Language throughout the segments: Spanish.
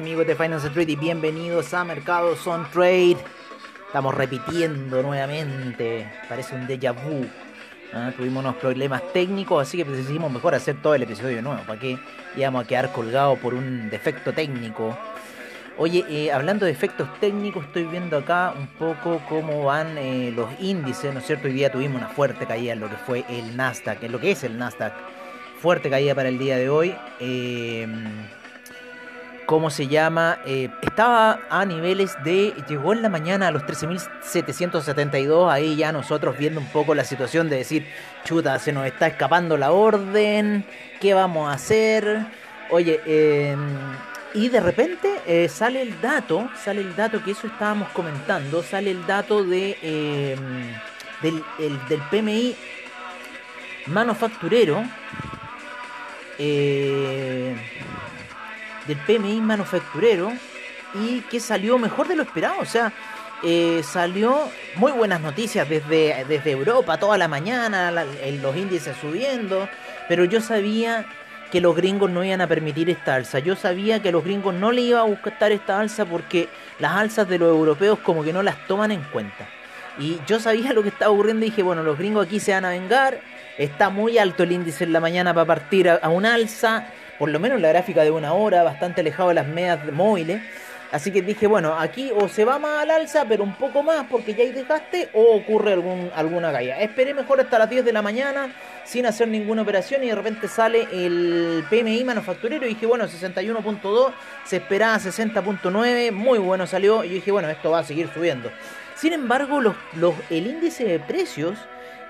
Amigos de Finance Trade y bienvenidos a Mercados on Trade. Estamos repitiendo nuevamente, parece un déjà vu. ¿ah? Tuvimos unos problemas técnicos, así que decidimos mejor hacer todo el episodio nuevo. ¿Para qué íbamos a quedar colgados por un defecto técnico? Oye, eh, hablando de efectos técnicos, estoy viendo acá un poco cómo van eh, los índices, ¿no es cierto? Hoy día tuvimos una fuerte caída en lo que fue el Nasdaq, en lo que es el Nasdaq. Fuerte caída para el día de hoy. Eh, ¿Cómo se llama? Eh, estaba a niveles de. Llegó en la mañana a los 13.772. Ahí ya nosotros viendo un poco la situación de decir, chuta, se nos está escapando la orden. ¿Qué vamos a hacer? Oye, eh, y de repente eh, sale el dato, sale el dato que eso estábamos comentando, sale el dato de eh, del, el, del PMI manufacturero. Eh, del PMI manufacturero y que salió mejor de lo esperado. O sea, eh, salió muy buenas noticias desde, desde Europa toda la mañana, los índices subiendo, pero yo sabía que los gringos no iban a permitir esta alza. Yo sabía que los gringos no le iba a gustar esta alza porque las alzas de los europeos como que no las toman en cuenta. Y yo sabía lo que estaba ocurriendo y dije, bueno, los gringos aquí se van a vengar, está muy alto el índice en la mañana para partir a, a un alza, por lo menos la gráfica de una hora, bastante alejado de las medias móviles. Así que dije, bueno, aquí o se va más al alza, pero un poco más porque ya hay desgaste, o ocurre algún, alguna caída. Esperé mejor hasta las 10 de la mañana sin hacer ninguna operación y de repente sale el PMI manufacturero y dije, bueno, 61.2, se esperaba 60.9, muy bueno salió y dije, bueno, esto va a seguir subiendo. Sin embargo, los, los, el índice de precios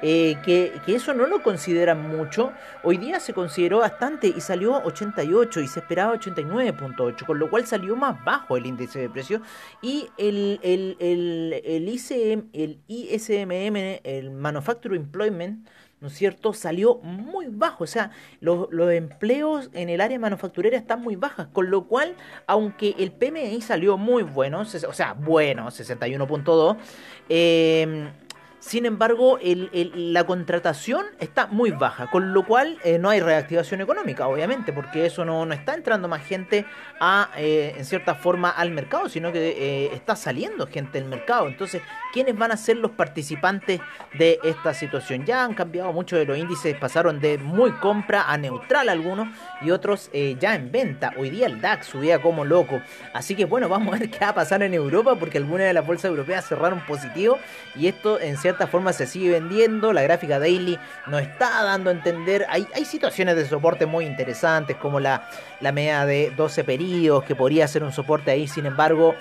eh, que, eso no lo consideran mucho. Hoy día se consideró bastante y salió 88 y se esperaba 89.8, con lo cual salió más bajo el índice de precios. Y el, el, el, el, ICM, el ISMM, el Manufacturing Employment, ¿no es cierto? Salió muy bajo, o sea, los, los, empleos en el área manufacturera están muy bajas, con lo cual, aunque el PMI salió muy bueno, o sea, bueno, 61.2, eh, sin embargo, la contratación está muy baja, con lo cual eh, no hay reactivación económica, obviamente, porque eso no, no está entrando más gente a, eh, en cierta forma al mercado, sino que eh, está saliendo gente del mercado. Entonces, ¿quiénes van a ser los participantes de esta situación? Ya han cambiado mucho de los índices, pasaron de muy compra a neutral algunos y otros ya en venta. Hoy día el DAX subía como loco. Así que bueno, vamos a ver qué va a pasar en Europa, porque algunas de las bolsas europeas cerraron positivo y esto en cierta forma se sigue vendiendo, la gráfica daily no está dando a entender, hay, hay situaciones de soporte muy interesantes como la, la media de 12 periodos que podría ser un soporte ahí, sin embargo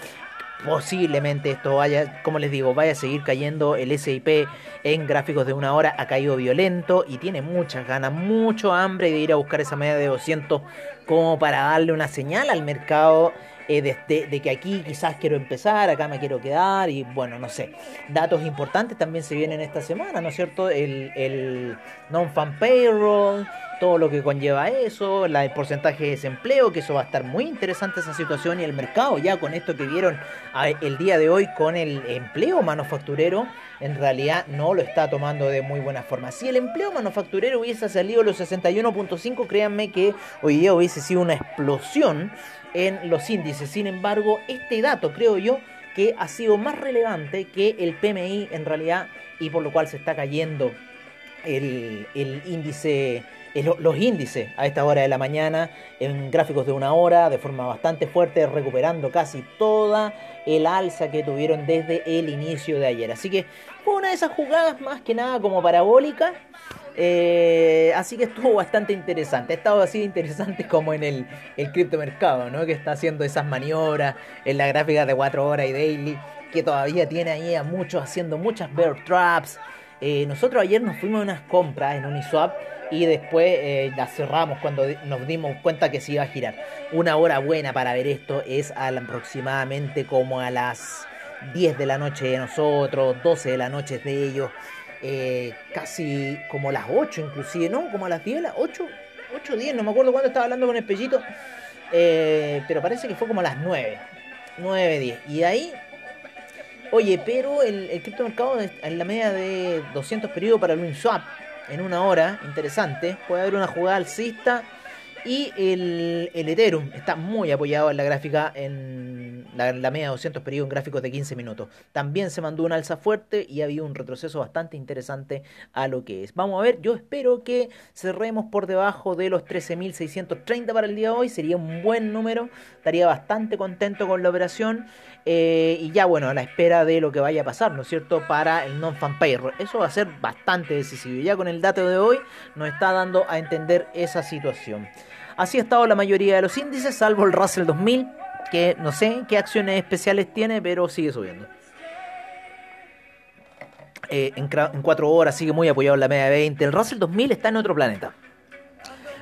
posiblemente esto vaya, como les digo, vaya a seguir cayendo. El SIP en gráficos de una hora, ha caído violento y tiene muchas ganas, mucho hambre de ir a buscar esa media de 200 como para darle una señal al mercado eh, de, de, que aquí quizás quiero empezar, acá me quiero quedar y bueno, no sé. Datos importantes también se vienen esta semana, ¿no es cierto? El, el non-fan payroll, todo lo que conlleva eso, la, el porcentaje de desempleo, que eso va a estar muy interesante esa situación y el mercado ya con esto que vieron el día de hoy con el empleo manufacturero, en realidad no lo está tomando de muy buena forma. Si el empleo manufacturero hubiese salido a los 61.5, créanme que hoy día hubiese sido una explosión en los índices. Sin embargo, este dato creo yo que ha sido más relevante que el PMI en realidad y por lo cual se está cayendo el, índice los índices a esta hora de la mañana en gráficos de una hora de forma bastante fuerte, recuperando casi toda el alza que tuvieron desde el inicio de ayer. Así que fue una de esas jugadas más que nada como parabólica. Eh, así que estuvo bastante interesante. Ha estado así interesante como en el, el criptomercado, ¿no? Que está haciendo esas maniobras en la gráfica de 4 horas y daily. Que todavía tiene ahí a muchos haciendo muchas bear traps. Eh, nosotros ayer nos fuimos a unas compras en Uniswap y después eh, la cerramos cuando nos dimos cuenta que se iba a girar. Una hora buena para ver esto es aproximadamente como a las 10 de la noche de nosotros, 12 de la noche de ellos, eh, casi como las 8 inclusive, ¿no? Como a las 10, las 8, 8, 10, no me acuerdo cuándo estaba hablando con el pellito, eh, pero parece que fue como a las 9, 9, 10. Y de ahí Oye, pero el, el criptomercado en la media de 200 periodos para el Uniswap en una hora, interesante. Puede haber una jugada alcista Y el, el Ethereum está muy apoyado en la gráfica, en la, media de 200 periodos en gráficos de 15 minutos. También se mandó un alza fuerte y ha habido un retroceso bastante interesante a lo que es. Vamos a ver, yo espero que cerremos por debajo de los 13.630 para el día de hoy. Sería un buen número, estaría bastante contento con la operación. Eh, y ya bueno, a la espera de lo que vaya a pasar, ¿no es cierto? Para el non-fan payroll. Eso va a ser bastante decisivo. Ya con el dato de hoy nos está dando a entender esa situación. Así ha estado la mayoría de los índices, salvo el Russell 2000, que no sé qué acciones especiales tiene, pero sigue subiendo. Eh, en, 4 horas sigue muy apoyado en la media de 20. El Russell 2000 está en otro planeta.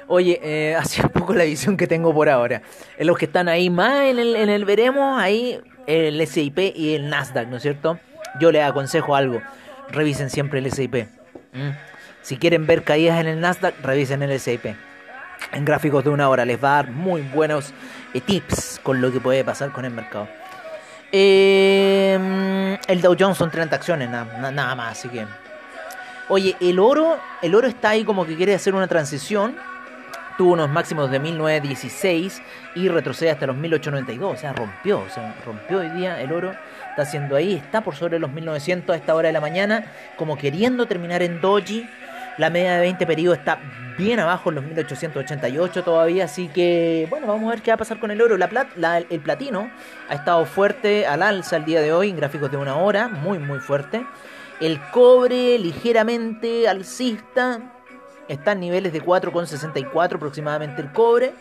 Oye, eh, así un poco la visión que tengo por ahora. En los que están ahí más en el, en el veremos, ahí el SIP y el Nasdaq, ¿no es cierto? Yo les aconsejo algo. Revisen siempre el SIP. Si quieren ver caídas en el Nasdaq, revisen el SIP en gráficos de una hora. Les va a dar muy buenos eh, tips con lo que puede pasar con el mercado. Eh, el Dow Jones son 30 acciones, nada, nada más, así que... Oye, el oro, el oro está ahí como que quiere hacer una transición. Tuvo unos máximos de 1916 y retrocede hasta los 1892. O sea, rompió, o sea, rompió hoy día el oro. Está haciendo ahí, está por sobre los 1900 a esta hora de la mañana, como queriendo terminar en doji. La media de 20 periodos está bien abajo en los 1888 todavía, así que bueno, vamos a ver qué va a pasar con el oro. La, el platino ha estado fuerte al alza el día de hoy en gráficos de una hora, muy muy fuerte. El cobre ligeramente alcista, está en niveles de 4,64 aproximadamente el cobre.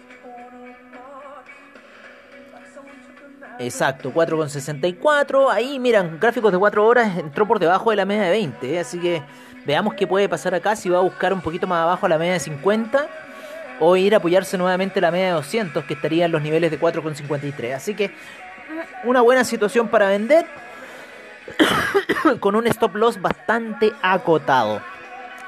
Exacto, 4,64. Ahí, miran, gráficos de 4 horas entró por debajo de la media de 20. ¿eh? Así que veamos qué puede pasar acá. Si va a buscar un poquito más abajo la media de 50 o ir a apoyarse nuevamente la media de 200 que estaría en los niveles de 4,53. Así que una buena situación para vender con un stop loss bastante acotado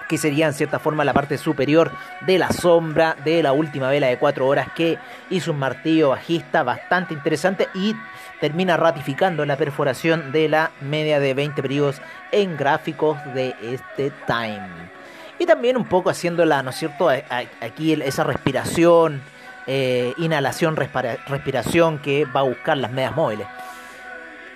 que sería en cierta forma la parte superior de la sombra de la última vela de 4 horas que hizo un martillo bajista bastante interesante y termina ratificando la perforación de la media de 20 periodos en gráficos de este time. Y también un poco haciéndola, ¿no es cierto? Aquí esa respiración, eh, inhalación, respiración que va a buscar las medias móviles.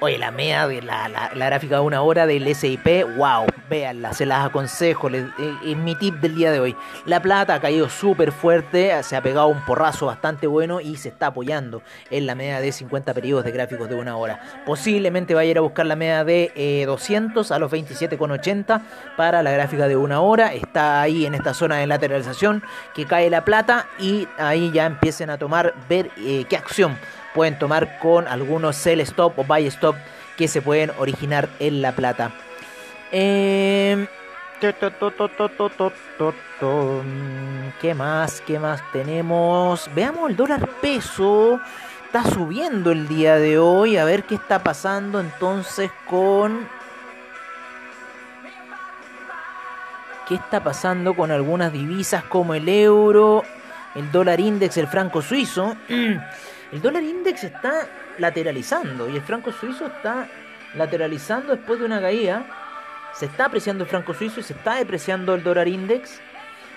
Oye, la media de la, la, gráfica de una hora del SIP, wow, véanla, se las aconsejo, es, mi tip del día de hoy. La plata ha caído súper fuerte, se ha pegado un porrazo bastante bueno y se está apoyando en la media de 50 periodos de gráficos de una hora. Posiblemente vaya a ir a buscar la media de 200 eh, a los 27,80 para la gráfica de una hora. Está ahí en esta zona de lateralización que cae la plata y ahí ya empiecen a tomar, ver eh, qué acción pueden tomar con algunos sell stop o buy stop que se pueden originar en la plata. ¿Qué más? ¿Qué más tenemos? Veamos el dólar peso. Está subiendo el día de hoy. A ver qué está pasando entonces con... ¿Qué está pasando con algunas divisas como el euro, el dólar index, el franco suizo? El dólar index está lateralizando y el franco suizo está lateralizando después de una caída. Se está apreciando el franco suizo y se está depreciando el dólar index.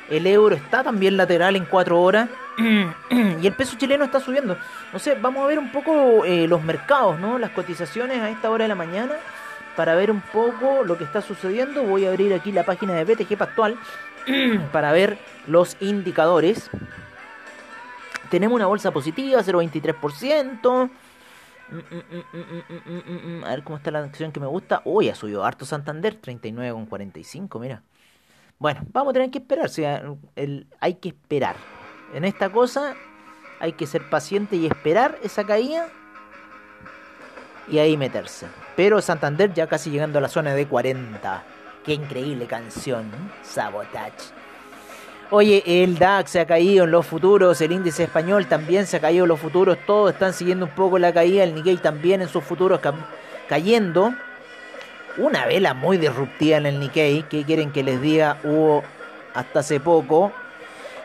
El euro está también lateral en 4 horas. y el peso chileno está subiendo. No sé, vamos a ver un poco eh, los mercados, ¿no? Las cotizaciones a esta hora de la mañana. Para ver un poco lo que está sucediendo. Voy a abrir aquí la página de BTG Pactual. para ver los indicadores tenemos una bolsa positiva, 0,23%. A ver cómo está la acción que me gusta. Uy, ha subido harto Santander, 39,45, mira. Bueno, vamos a tener que esperar. hay que esperar. En esta cosa hay que ser paciente y esperar esa caída. Y ahí meterse. Pero Santander ya casi llegando a la zona de 40. Qué increíble canción. Sabotage. Oye, el DAX se ha caído en los futuros, el índice español también se ha caído en los futuros, todos están siguiendo un poco la caída, el Nikkei también en sus futuros cayendo. Una vela muy disruptiva en el Nikkei, que quieren que les diga, hubo hasta hace poco.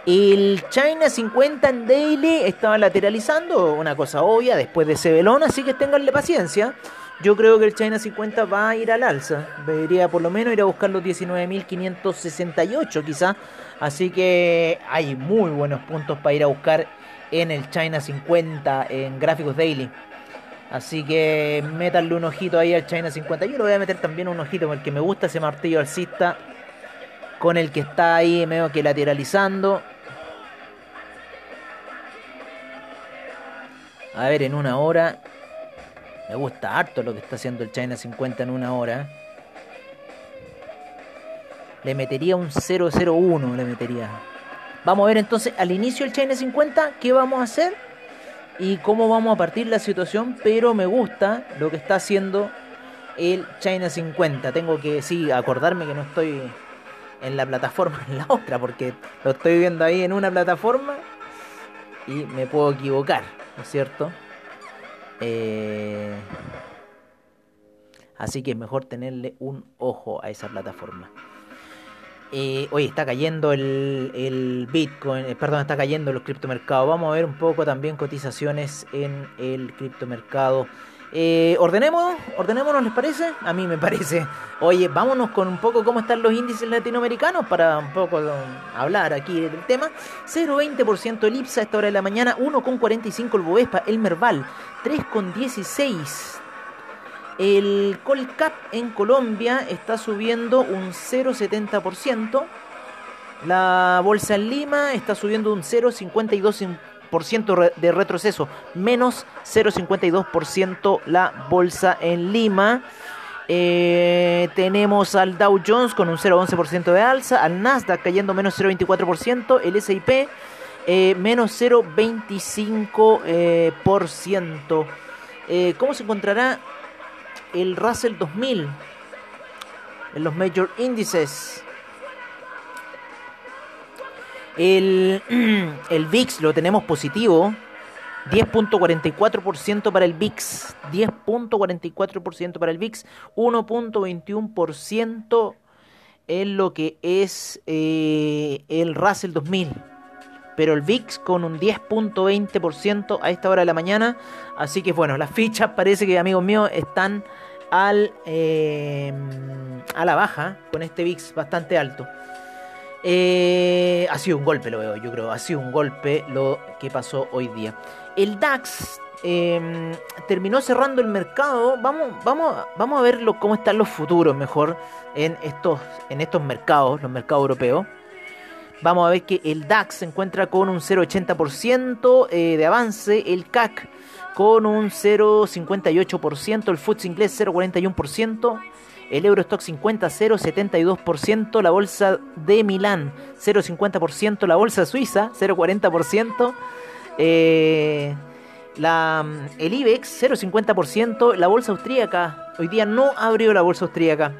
El China 50 en daily estaba lateralizando, una cosa obvia, después de ese así que tenganle paciencia. Yo creo que el China 50 va a ir al alza. Debería por lo menos ir a buscar los 19.568 quizá. Así que hay muy buenos puntos para ir a buscar en el China 50 en gráficos daily. Así que métanle un ojito ahí al China 50. Yo le voy a meter también un ojito porque me gusta ese martillo alcista con el que está ahí medio que lateralizando. A ver, en una hora. Me gusta harto lo que está haciendo el China 50 en una hora. Le metería un 001, le metería. Vamos a ver entonces al inicio del China 50 qué vamos a hacer y cómo vamos a partir la situación, pero me gusta lo que está haciendo el China 50. Tengo que sí acordarme que no estoy en la plataforma en la otra porque lo estoy viendo ahí en una plataforma y me puedo equivocar, ¿no es cierto? Eh, así que es mejor tenerle un ojo a esa plataforma. Eh, oye, está cayendo el, Bitcoin, eh, perdón, está cayendo los criptomercados. Vamos a ver un poco también cotizaciones en el criptomercado. Eh, ordenemos, ordenémonos, ¿les parece? A mí me parece. Oye, vámonos con un poco cómo están los índices latinoamericanos para un poco hablar aquí del tema. 0,20% el IPSA a esta hora de la mañana, 1,45 el Bovespa, el Merval, 3,16 el Colcap en Colombia está subiendo un 0,70%. La bolsa en Lima está subiendo un 0,52% de retroceso, menos 0,52% la bolsa en Lima. Eh, tenemos al Dow Jones con un 0,11% de alza, al Nasdaq cayendo menos 0,24%, el SIP eh, menos 0,25%. Eh, ¿Cómo se encontrará el Russell 2000 en los major índices. El, el VIX lo tenemos positivo. 10.44% para el VIX. 10.44% para el VIX. 1.21% en lo que es eh, el Russell 2000 pero el VIX con un 10.20% a esta hora de la mañana. Así que bueno, las fichas parece que amigos míos están al, eh, a la baja con este VIX bastante alto. Eh, ha sido un golpe, lo veo, yo creo. Ha sido un golpe lo que pasó hoy día. El DAX em, terminó cerrando el mercado. Vamos, vamos, vamos a ver cómo están los futuros mejor en estos, en estos mercados, los mercados europeos. Vamos a ver que el DAX se encuentra con un 0,80% eh, de avance. El CAC con un 0,58%, el FTSE inglés 0,41%, el Eurostock 50 0,72%, la bolsa de Milán 0,50%, la bolsa suiza 0,40%, eh, la, el IBEX 0,50%, la bolsa austríaca, hoy día no abrió la bolsa austríaca.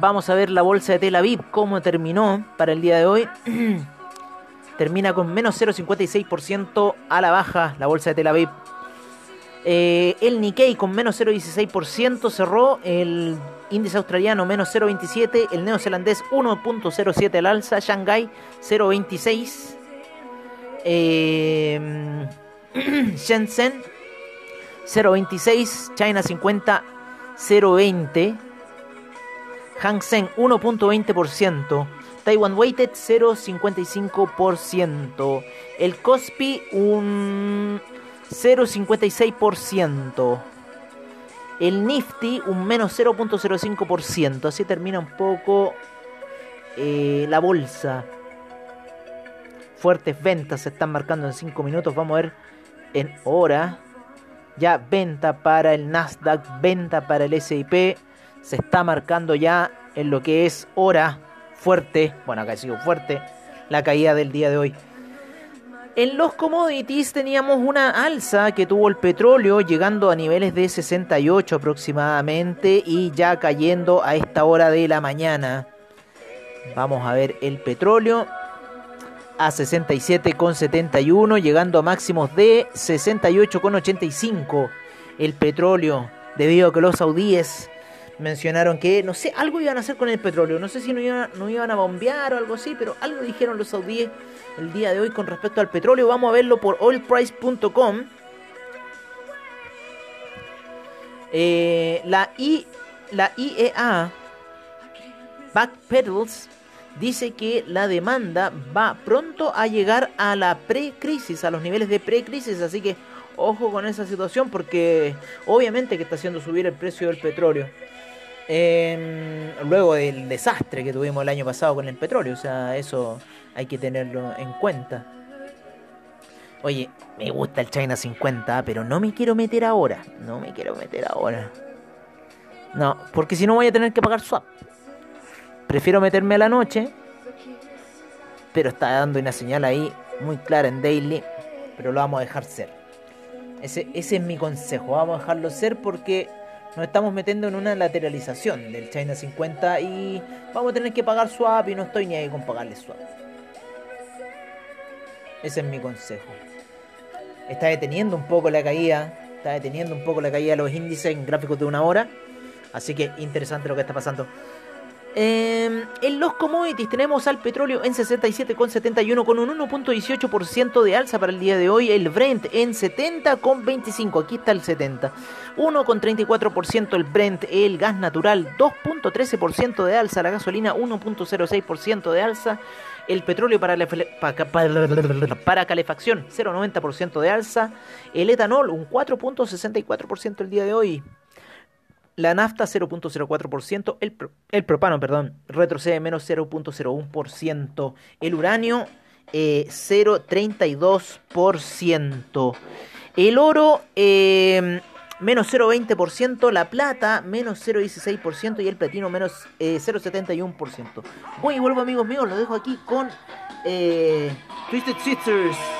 Vamos a ver la bolsa de Tel Aviv, cómo terminó para el día de hoy. termina con menos 0,56% a la baja la bolsa de Tel Aviv. Eh, el Nikkei con menos 0,16% cerró, el índice australiano menos 0,27%, el neozelandés 1,07% al alza, Shanghai 0,26%, eh, Shenzhen 0,26%, China 50 0,20%, Hang Seng 1,20%, Taiwan Weighted 0,55%. El Cospi un 0,56%. El Nifty un menos 0.05%. Así termina un poco eh, la bolsa. Fuertes ventas se están marcando en 5 minutos. Vamos a ver en hora. Ya venta para el Nasdaq, venta para el SIP. Se está marcando ya en lo que es hora fuerte, bueno, acá ha sido fuerte la caída del día de hoy. En los commodities teníamos una alza que tuvo el petróleo llegando a niveles de 68 aproximadamente y ya cayendo a esta hora de la mañana. Vamos a ver el petróleo a 67,71 llegando a máximos de 68,85. El petróleo debido a que los saudíes mencionaron que, no sé, algo iban a hacer con el petróleo. No sé si no iban, no iban a bombear o algo así, pero algo dijeron los saudíes el día de hoy con respecto al petróleo. Vamos a verlo por oilprice.com. Eh, la, I, la IEA Backpedals dice que la demanda va pronto a llegar a la pre-crisis, a los niveles de pre-crisis, así que ojo con esa situación porque obviamente que está haciendo subir el precio del petróleo. Em, luego del desastre que tuvimos el año pasado con el petróleo, o sea, eso hay que tenerlo en cuenta. Oye, me gusta el China 50, pero no me quiero meter ahora, no me quiero meter ahora. No, porque si no voy a tener que pagar swap. Prefiero meterme a la noche, pero está dando una señal ahí muy clara en daily, pero lo vamos a dejar ser. Ese, ese es mi consejo, vamos a dejarlo ser porque nos estamos metiendo en una lateralización del China 50 y vamos a tener que pagar swap y no estoy ni ahí con pagarle swap. Ese es mi consejo. Está deteniendo un poco la caída, está deteniendo un poco la caída de los índices en gráficos de una hora. Así que interesante lo que está pasando. Em, en los commodities tenemos al petróleo en 67,71 con un 1.18% de alza para el día de hoy. El Brent en 70,25. Aquí está el 70. 1,34% el Brent. El gas natural 2.13% de alza. La gasolina 1.06% de alza. El petróleo para, para calefacción 0,90% de alza. El etanol un 4.64% el día de hoy. La nafta 0.04%, el, el, propano, perdón, retrocede menos 0.01%, el uranio 0.32%, eh, el oro eh, menos 0.20%, la plata menos 0.16% y el platino menos 0.71%. Eh, Voy y vuelvo amigos míos, lo dejo aquí con Twisted Sisters.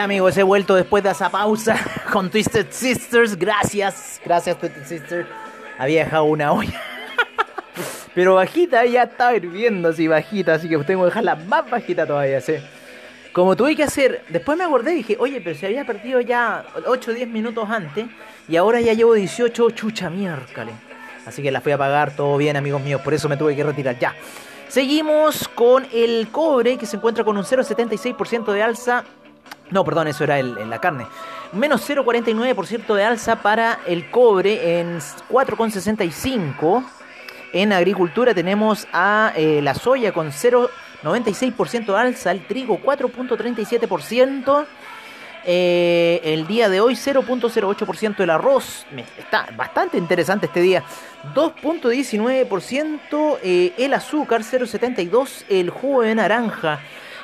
Amigos, he vuelto después de esa pausa con Twisted Sisters. Gracias, gracias Twisted Sisters. Había dejado una olla. Pero bajita, ya estaba hirviendo así bajita, así que tengo que dejarla más bajita todavía, ¿sí? Como tuve que hacer, después me acordé y dije, oye, pero se había perdido ya 8 o 10 minutos antes y ahora ya llevo 18, chucha miércoles. Así que la fui a pagar, todo bien amigos míos, por eso me tuve que retirar ya. Seguimos con el cobre que se encuentra con un 0,76% de alza no, perdón, eso era el, la carne. Menos 0,49% de alza para el cobre en 4,65%. En agricultura tenemos a eh, la soya con 0,96% de alza, el trigo 4,37%. Eh, el día de hoy 0.08% el arroz. Está bastante interesante este día. 2.19% eh, el azúcar, 0.72% el jugo de naranja.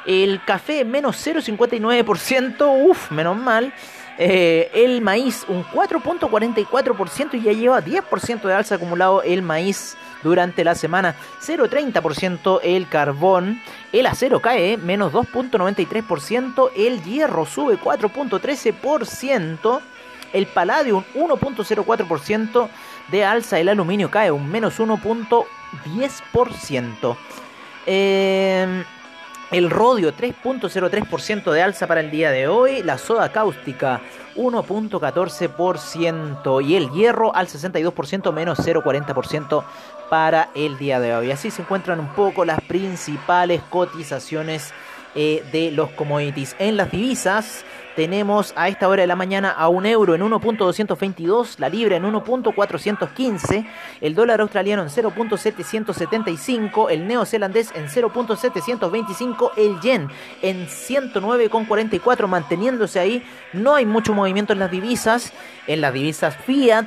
El café menos 0,59%, uff, menos mal. Eh, el maíz un 4.44% y ya lleva 10% de alza acumulado el maíz durante la semana. 0.30% el carbón. El acero cae menos 2.93%. El hierro sube 4.13%. El paladio un 1.04% de alza. El aluminio cae un menos 1.10%. Eh, el rodio 3.03% de alza para el día de hoy, la soda cáustica 1.14% y el hierro al 62% menos 0.40% para el día de hoy. Así se encuentran un poco las principales cotizaciones eh, de los commodities. En las divisas, tenemos a esta hora de la mañana a un euro en 1.222, la libra en 1.415, el dólar australiano en 0.775, el neozelandés en 0.725, el yen en 109.44, manteniéndose ahí. No hay mucho movimiento en las divisas. En las divisas fiat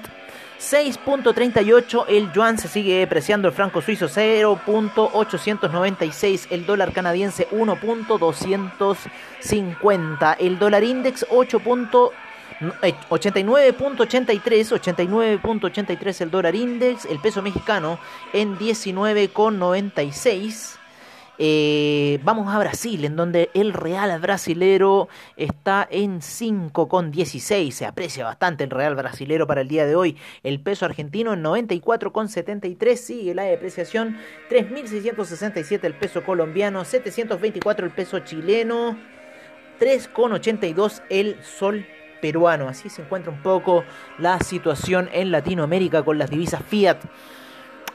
6.38 el yuan se sigue depreciando, el franco suizo 0.896, el dólar canadiense 1.250, el dólar index 8. 89.83, 89.83 el dólar index, el peso mexicano en 19,96. Eh, vamos a Brasil, en donde el real brasilero está en 5,16. Se aprecia bastante el real brasilero para el día de hoy. El peso argentino en 94,73. Sigue la depreciación. 3.667 el peso colombiano. 724 el peso chileno. 3,82 el sol peruano. Así se encuentra un poco la situación en Latinoamérica con las divisas fiat.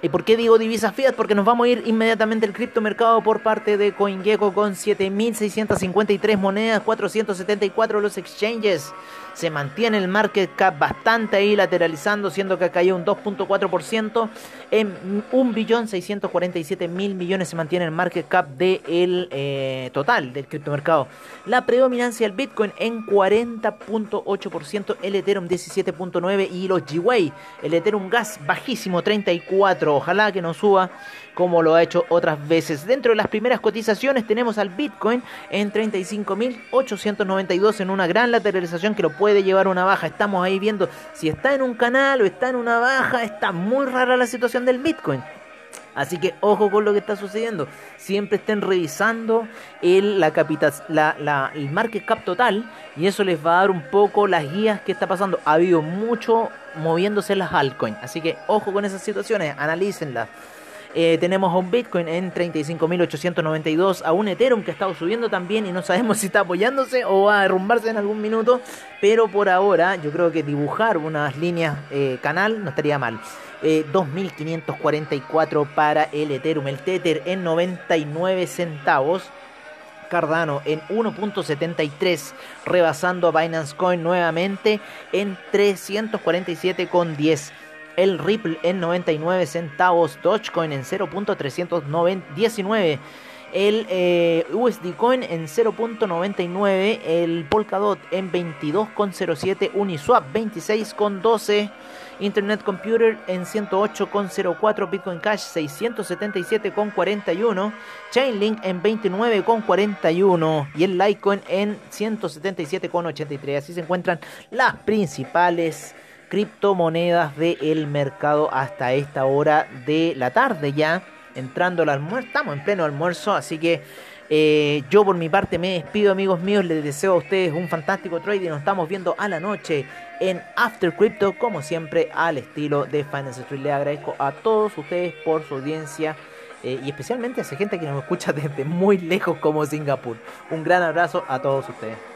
¿Y por qué digo divisas fiat? Porque nos vamos a ir inmediatamente al criptomercado por parte de CoinGecko con 7.653 monedas, 474 los exchanges. Se mantiene el market cap bastante ahí lateralizando, siendo que ha caído un 2.4%. En 1.647.000 millones se mantiene el market cap del eh, total del criptomercado. La predominancia del Bitcoin en 40.8%, el Ethereum 17.9% y los G-Way, el Ethereum Gas bajísimo 34%. Ojalá que no suba como lo ha hecho otras veces. Dentro de las primeras cotizaciones tenemos al Bitcoin en 35.892 en una gran lateralización que lo puede llevar a una baja. Estamos ahí viendo si está en un canal o está en una baja. Está muy rara la situación del Bitcoin. Así que ojo con lo que está sucediendo. Siempre estén revisando el, la capital, la, el market cap total y eso les va a dar un poco las guías que está pasando. Ha habido mucho moviéndose las altcoins. Así que ojo con esas situaciones, analícenlas. Eh, tenemos a un Bitcoin en 35.892, a un Ethereum que ha estado subiendo también y no sabemos si está apoyándose o va a derrumbarse en algún minuto, pero por ahora yo creo que dibujar unas líneas eh, canal no estaría mal. 2.544 eh, para el Ethereum, el Tether en 99 centavos. Cardano en 1.73, rebasando a Binance Coin nuevamente en 347,10 el Ripple en 99 centavos, Dogecoin en 0.319, el eh, USD Coin en 0.99, el Polkadot en 22.07, Uniswap 26.12, Internet Computer en 108.04, Bitcoin Cash 677.41, Chainlink en 29.41 y el Litecoin en 177.83. Así se encuentran las principales criptomonedas del mercado hasta esta hora de la tarde ya, entrando al almuerzo, estamos en pleno almuerzo, así que eh, yo por mi parte me despido amigos míos, les deseo a ustedes un fantástico trade y nos estamos viendo a la noche en After Crypto, como siempre al estilo de Finance Street. Les agradezco a todos ustedes por su audiencia. Eh, y especialmente a esa gente que nos escucha desde muy lejos como Singapur. Un gran abrazo a todos ustedes.